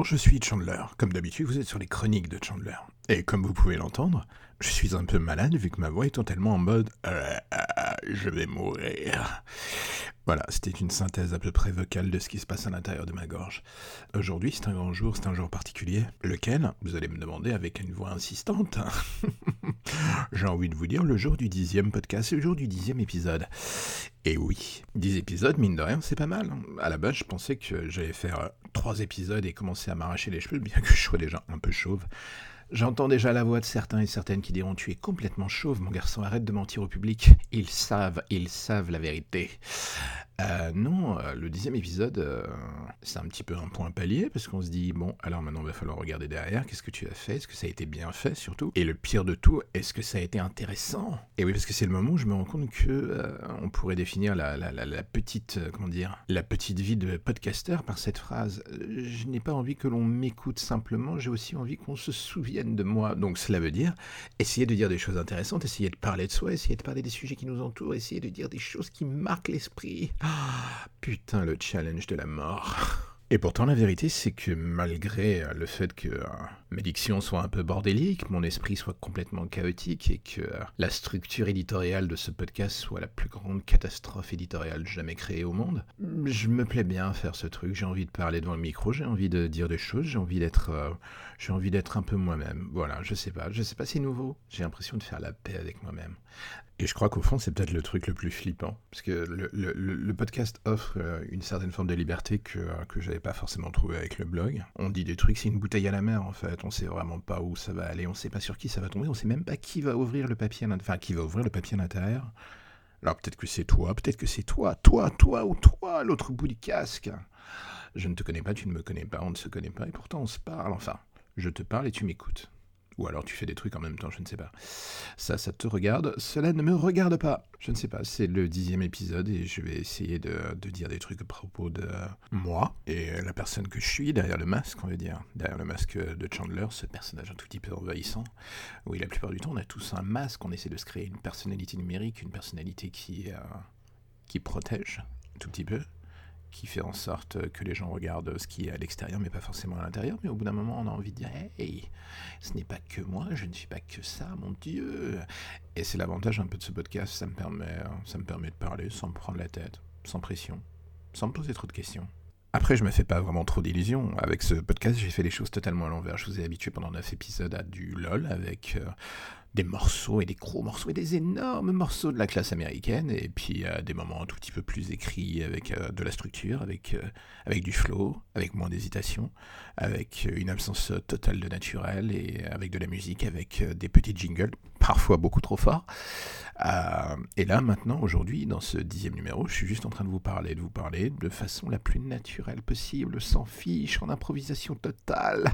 Bonjour, je suis Chandler. Comme d'habitude, vous êtes sur les chroniques de Chandler. Et comme vous pouvez l'entendre, je suis un peu malade vu que ma voix est totalement en mode euh, euh, je vais mourir. Voilà, c'était une synthèse à peu près vocale de ce qui se passe à l'intérieur de ma gorge. Aujourd'hui, c'est un grand jour, c'est un jour particulier. Lequel? Vous allez me demander avec une voix insistante. J'ai envie de vous dire le jour du dixième podcast, le jour du dixième épisode. Et oui, dix épisodes, mine de rien, c'est pas mal. À la base, je pensais que j'allais faire trois épisodes et commencer à m'arracher les cheveux, bien que je sois déjà un peu chauve. J'entends déjà la voix de certains et certaines qui diront Tu es complètement chauve, mon garçon, arrête de mentir au public. Ils savent, ils savent la vérité. Euh, non, euh, le dixième épisode, euh, c'est un petit peu un point palier, parce qu'on se dit, bon, alors maintenant il va falloir regarder derrière, qu'est-ce que tu as fait, est-ce que ça a été bien fait surtout? Et le pire de tout, est-ce que ça a été intéressant? Et oui, parce que c'est le moment où je me rends compte que on pourrait définir la, petite, comment dire, la petite vie de podcaster par cette phrase. Je n'ai pas envie que l'on m'écoute simplement, j'ai aussi envie qu'on se souvienne de moi. Donc cela veut dire essayer de dire des choses intéressantes, essayer de parler de soi, essayer de parler des sujets qui nous entourent, essayer de dire des choses qui marquent l'esprit. Ah, putain, le challenge de la mort. Et pourtant, la vérité, c'est que malgré le fait que euh, mes dictions soient un peu bordéliques, mon esprit soit complètement chaotique et que euh, la structure éditoriale de ce podcast soit la plus grande catastrophe éditoriale jamais créée au monde, je me plais bien à faire ce truc. J'ai envie de parler devant le micro, j'ai envie de dire des choses, j'ai envie d'être, euh, j'ai envie d'être un peu moi-même. Voilà, je sais pas, je sais pas, c'est nouveau. J'ai l'impression de faire la paix avec moi-même. Et je crois qu'au fond, c'est peut-être le truc le plus flippant. Parce que le, podcast offre euh, une certaine forme de liberté que, euh, que je pas forcément trouvé avec le blog. On dit des trucs, c'est une bouteille à la mer en fait. On sait vraiment pas où ça va aller, on sait pas sur qui ça va tomber, on sait même pas qui va ouvrir le papier à Enfin, qui va ouvrir le papier à l'intérieur. Alors peut-être que c'est toi, peut-être que c'est toi, toi, toi ou toi, l'autre bout du casque. Je ne te connais pas, tu ne me connais pas, on ne se connaît pas, et pourtant on se parle. Enfin, je te parle et tu m'écoutes. Ou alors tu fais des trucs en même temps, je ne sais pas. Ça, ça te regarde. Cela ne me regarde pas. Je ne sais pas. C'est le dixième épisode et je vais essayer de, dire des trucs à propos de moi et la personne que je suis derrière le masque, on va dire. Derrière le masque de Chandler, ce personnage un tout petit peu envahissant. Oui, la plupart du temps, on a tous un masque. On essaie de se créer une personnalité numérique, une personnalité qui, euh, qui protège tout petit peu qui fait en sorte que les gens regardent ce qui est à l'extérieur, mais pas forcément à l'intérieur. Mais au bout d'un moment, on a envie de dire Hey, ce n'est pas que moi, je ne suis pas que ça, mon Dieu. Et c'est l'avantage un peu de ce podcast, ça me permet, ça me permet de parler sans me prendre la tête, sans pression, sans me poser trop de questions. Après, je me fais pas vraiment trop d'illusions. Avec ce podcast, j'ai fait les choses totalement à l'envers. Je vous ai habitué pendant 9 épisodes à du LOL avec euh, des morceaux et des gros morceaux et des énormes morceaux de la classe américaine et puis euh, des moments un tout petit peu plus écrits avec euh, de la structure, avec, euh, avec du flow, avec moins d'hésitation, avec une absence totale de naturel et avec de la musique, avec des petits jingles, parfois beaucoup trop forts. et là maintenant, aujourd'hui, dans ce dixième numéro, je suis juste en train de vous parler, de vous parler de façon la plus naturelle possible, sans fiche, en improvisation totale.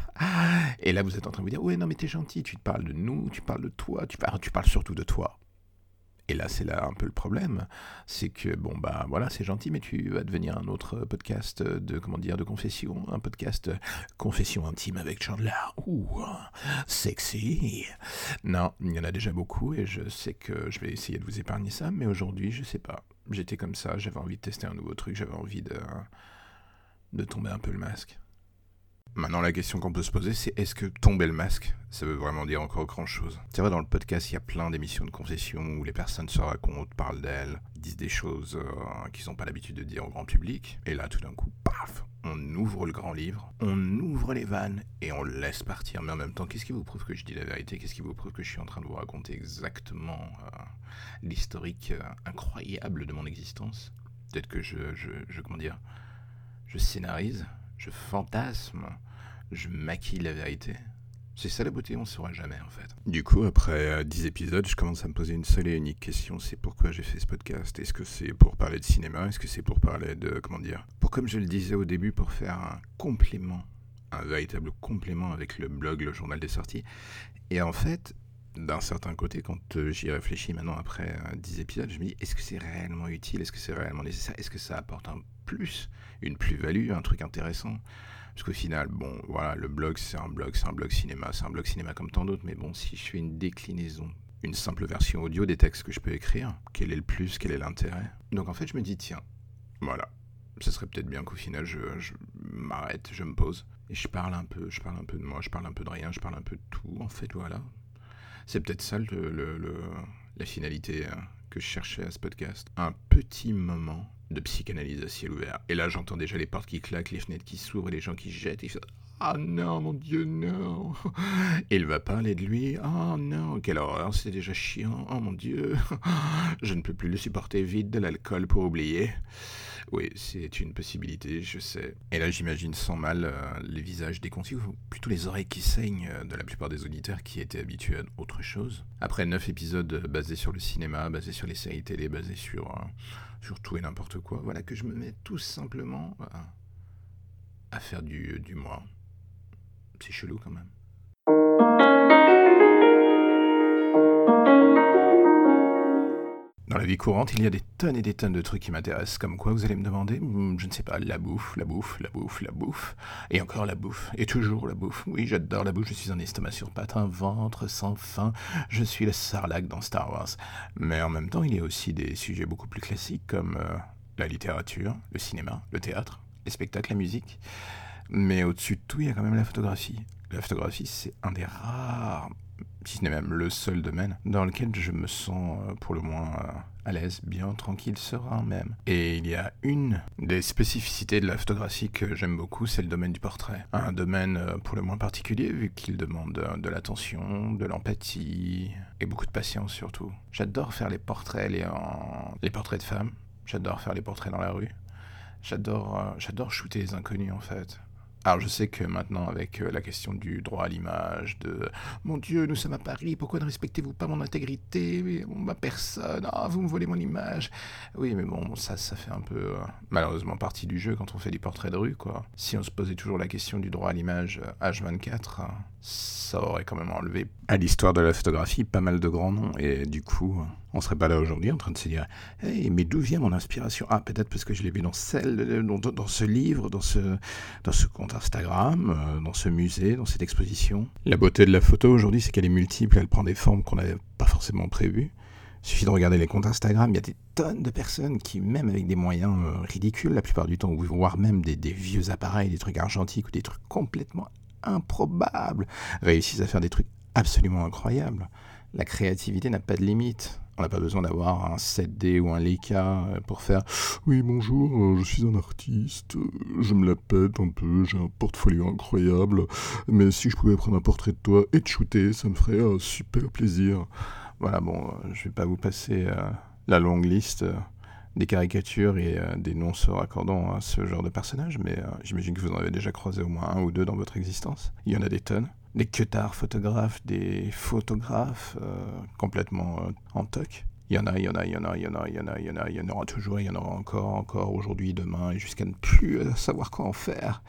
Et là, vous êtes en train de vous dire, ouais, non mais t'es gentil, tu te parles de nous, tu parles de tu parles, tu parles surtout de toi. Et là, c'est là un peu le problème, c'est que bon bah voilà, c'est gentil, mais tu vas devenir un autre podcast de comment dire de confession, un podcast confession intime avec Chandler. Ouh, sexy. Non, il y en a déjà beaucoup et je sais que je vais essayer de vous épargner ça, mais aujourd'hui, je sais pas. J'étais comme ça, j'avais envie de tester un nouveau truc, j'avais envie de de tomber un peu le masque. Maintenant, la question qu'on peut se poser, c'est est-ce que tomber le masque, ça veut vraiment dire encore grand chose C'est vrai, dans le podcast, il y a plein d'émissions de confession où les personnes se racontent, parlent d'elles, disent des choses euh, qu'ils n'ont pas l'habitude de dire au grand public. Et là, tout d'un coup, paf! On ouvre le grand livre, on ouvre les vannes et on laisse partir. Mais en même temps, qu'est-ce qui vous prouve que je dis la vérité? Qu'est-ce qui vous prouve que je suis en train de vous raconter exactement euh, l'historique euh, incroyable de mon existence? Peut-être que je, je, je, comment dire, je scénarise je fantasme, je maquille la vérité. C'est ça la beauté, on ne saura jamais en fait. Du coup, après 10 euh, épisodes, je commence à me poser une seule et unique question, c'est pourquoi j'ai fait ce podcast? Est-ce que c'est pour parler de cinéma? Est-ce que c'est pour parler de, comment dire? Pour, comme je le disais au début, pour faire un complément, un véritable complément avec le blog, le journal des sorties. Et en fait, d'un certain côté, quand euh, j'y réfléchis maintenant après 10 euh, épisodes, je me dis, est-ce que c'est réellement utile? Est-ce que c'est réellement nécessaire? Est-ce que ça apporte un plus, une plus-value, un truc intéressant? Parce qu'au final, bon, voilà, le blog, c'est un blog, c'est un blog cinéma, c'est un blog cinéma comme tant d'autres, mais bon, si je fais une déclinaison, une simple version audio des textes que je peux écrire, quel est le plus, quel est l'intérêt? Donc en fait, je me dis, tiens, voilà, ce serait peut-être bien qu'au final, je, m'arrête, je me pose et je parle un peu, je parle un peu de moi, je parle un peu de rien, je parle un peu de tout. En fait, voilà. C'est peut-être ça le, la finalité euh, que je cherchais à ce podcast. Un petit moment de psychanalyse à ciel ouvert. Et là, j'entends déjà les portes qui claquent, les fenêtres qui s'ouvrent, et les gens qui jettent. Et ah non, mon Dieu, non. Il va parler de lui. Oh non, quelle horreur, c'est déjà chiant. Oh mon Dieu. Je ne peux plus le supporter vite de l'alcool pour oublier. Oui, c'est une possibilité, je sais. Et là, j'imagine sans mal euh, les visages déconcis, ou plutôt les oreilles qui saignent euh, de la plupart des auditeurs qui étaient habitués à autre chose. Après neuf épisodes basés sur le cinéma, basés sur les séries télé, basés sur, euh, sur tout et n'importe quoi, voilà que je me mets tout simplement à faire du, du moi. C'est chelou quand même. Dans la vie courante, il y a des tonnes et des tonnes de trucs qui m'intéressent. Comme quoi, vous allez me demander hmm, Je ne sais pas, la bouffe, la bouffe, la bouffe, la bouffe. Et encore la bouffe. Et toujours la bouffe. Oui, j'adore la bouffe. Je suis un estomac sur pattes, un ventre sans fin. Je suis le sarlac dans Star Wars. Mais en même temps, il y a aussi des sujets beaucoup plus classiques comme euh, la littérature, le cinéma, le théâtre, les spectacles, la musique. Mais au-dessus de tout, il y a quand même la photographie. La photographie, c'est un des rares, si ce n'est même le seul domaine, dans lequel je me sens euh, pour le moins euh, à l'aise, bien tranquille, serein même. Et il y a une des spécificités de la photographie que j'aime beaucoup, c'est le domaine du portrait. Un domaine euh, pour le moins particulier, vu qu'il demande de l'attention, de l'empathie et beaucoup de patience surtout. J'adore faire les portraits, les, les portraits de femmes. J'adore faire les portraits dans la rue. J'adore, j'adore shooter les inconnus en fait. Alors je sais que maintenant avec euh, la question du droit à l'image, de mon Dieu, nous sommes à Paris, pourquoi ne respectez-vous pas mon intégrité, ma personne, ah, vous me volez mon image. Oui, mais bon, ça, ça fait un peu euh, malheureusement partie du jeu quand on fait des portraits de rue, quoi. Si on se posait toujours la question du droit à l'image H24, euh, ça aurait quand même enlevé à l'histoire de la photographie pas mal de grands noms. Et du coup, on serait pas là aujourd'hui en train de se dire mais d'où vient mon inspiration? Ah, peut-être parce que je l'ai vu dans, ce livre, dans ce, dans ce compte Instagram, euh, dans ce musée, dans cette exposition. La beauté de la photo aujourd'hui, c'est qu'elle est multiple, elle prend des formes qu'on n'avait pas forcément prévues. Il suffit de regarder les comptes Instagram, il y a des tonnes de personnes qui, même avec des moyens euh, ridicules la plupart du temps, voire même des, des vieux appareils, des trucs argentiques ou des trucs complètement improbables, réussissent à faire des trucs absolument incroyables. La créativité n'a pas de limite. On n'a pas besoin d'avoir un 7D ou un Leica euh, pour faire Oui, bonjour, euh, je suis un artiste, euh, je me la pète un peu, j'ai un portfolio incroyable, mais si je pouvais prendre un portrait de toi et te shooter, ça me ferait un super plaisir. Voilà, bon, je vais pas vous passer la longue liste des caricatures et des noms se raccordant à ce genre de personnage, mais j'imagine que vous en avez déjà croisé au moins un ou deux dans votre existence. Il y en a des tonnes des queutards photographes, des photographes euh, complètement euh, en toc. Il y en a, il y en a, il y en a, il y en a, il y en a, il y en a, il y en aura toujours, il y en aura encore, encore aujourd'hui, demain, et jusqu'à ne plus euh, savoir quoi en faire.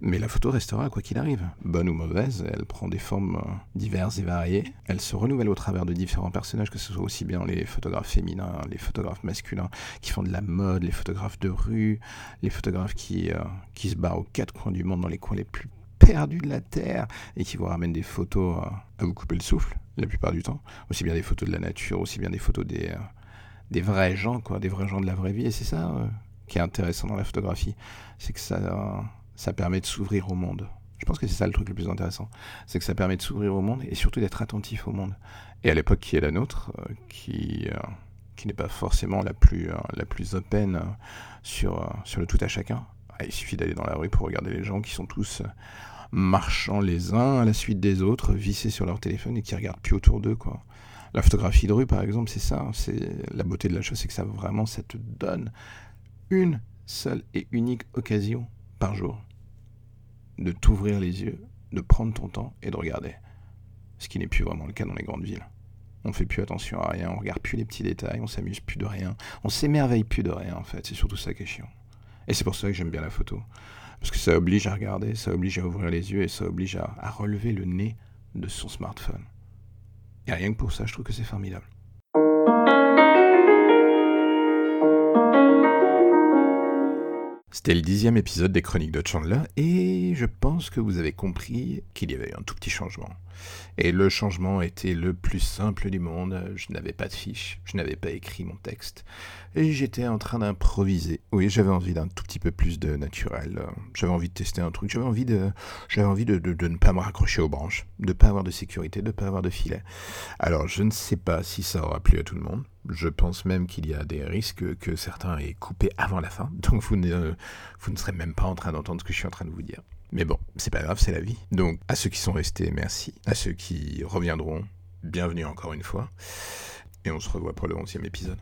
Mais la photo restera quoi qu'il arrive. Bonne ou mauvaise, elle prend des formes diverses et variées. Elle se renouvelle au travers de différents personnages, que ce soit aussi bien les photographes féminins, les photographes masculins qui font de la mode, les photographes de rue, les photographes qui, qui se barrent aux quatre coins du monde, dans les coins les plus perdu de la Terre et qui vous ramène des photos euh, à vous couper le souffle, la plupart du temps. Aussi bien des photos de la nature, aussi bien des photos des, euh, des vrais gens, quoi, des vrais gens de la vraie vie. Et c'est ça euh, qui est intéressant dans la photographie, c'est que ça, ça permet de s'ouvrir au monde. Je pense que c'est ça le truc le plus intéressant, c'est que ça permet de s'ouvrir au monde et surtout d'être attentif au monde. Et à l'époque qui est la nôtre, qui, qui n'est pas forcément la plus, la plus open sur, sur le tout à chacun, il suffit d'aller dans la rue pour regarder les gens qui sont tous marchant les uns à la suite des autres, vissés sur leur téléphone et qui regardent plus autour d'eux, quoi. La photographie de rue, par exemple, c'est ça. C'est la beauté de la chose, c'est que ça vraiment, ça te donne une seule et unique occasion par jour de t'ouvrir les yeux, de prendre ton temps et de regarder. Ce qui n'est plus vraiment le cas dans les grandes villes. On fait plus attention à rien, on regarde plus les petits détails, on s'amuse plus de rien, on s'émerveille plus de rien en fait. C'est surtout ça qui est chiant. Et c'est pour ça que j'aime bien la photo. Parce que ça oblige à regarder, ça oblige à ouvrir les yeux et ça oblige à, relever le nez de son smartphone. Et rien que pour ça, je trouve que c'est formidable. C'était le dixième épisode des Chroniques de Chandler et je pense que vous avez compris qu'il y avait un tout petit changement. Et le changement était le plus simple du monde. Je n'avais pas de fiche, je n'avais pas écrit mon texte. Et j'étais en train d'improviser. Oui, j'avais envie d'un tout petit peu plus de naturel. J'avais envie de tester un truc. J'avais envie de, envie de, de, ne pas me raccrocher aux branches, de ne pas avoir de sécurité, de ne pas avoir de filet. Alors, je ne sais pas si ça aura plu à tout le monde. Je pense même qu'il y a des risques que certains aient coupé avant la fin. Donc, vous ne, vous ne serez même pas en train d'entendre ce que je suis en train de vous dire. Mais bon, c'est pas grave, c'est la vie. Donc, à ceux qui sont restés, merci. À ceux qui reviendront, bienvenue encore une fois. Et on se revoit pour le 11e épisode.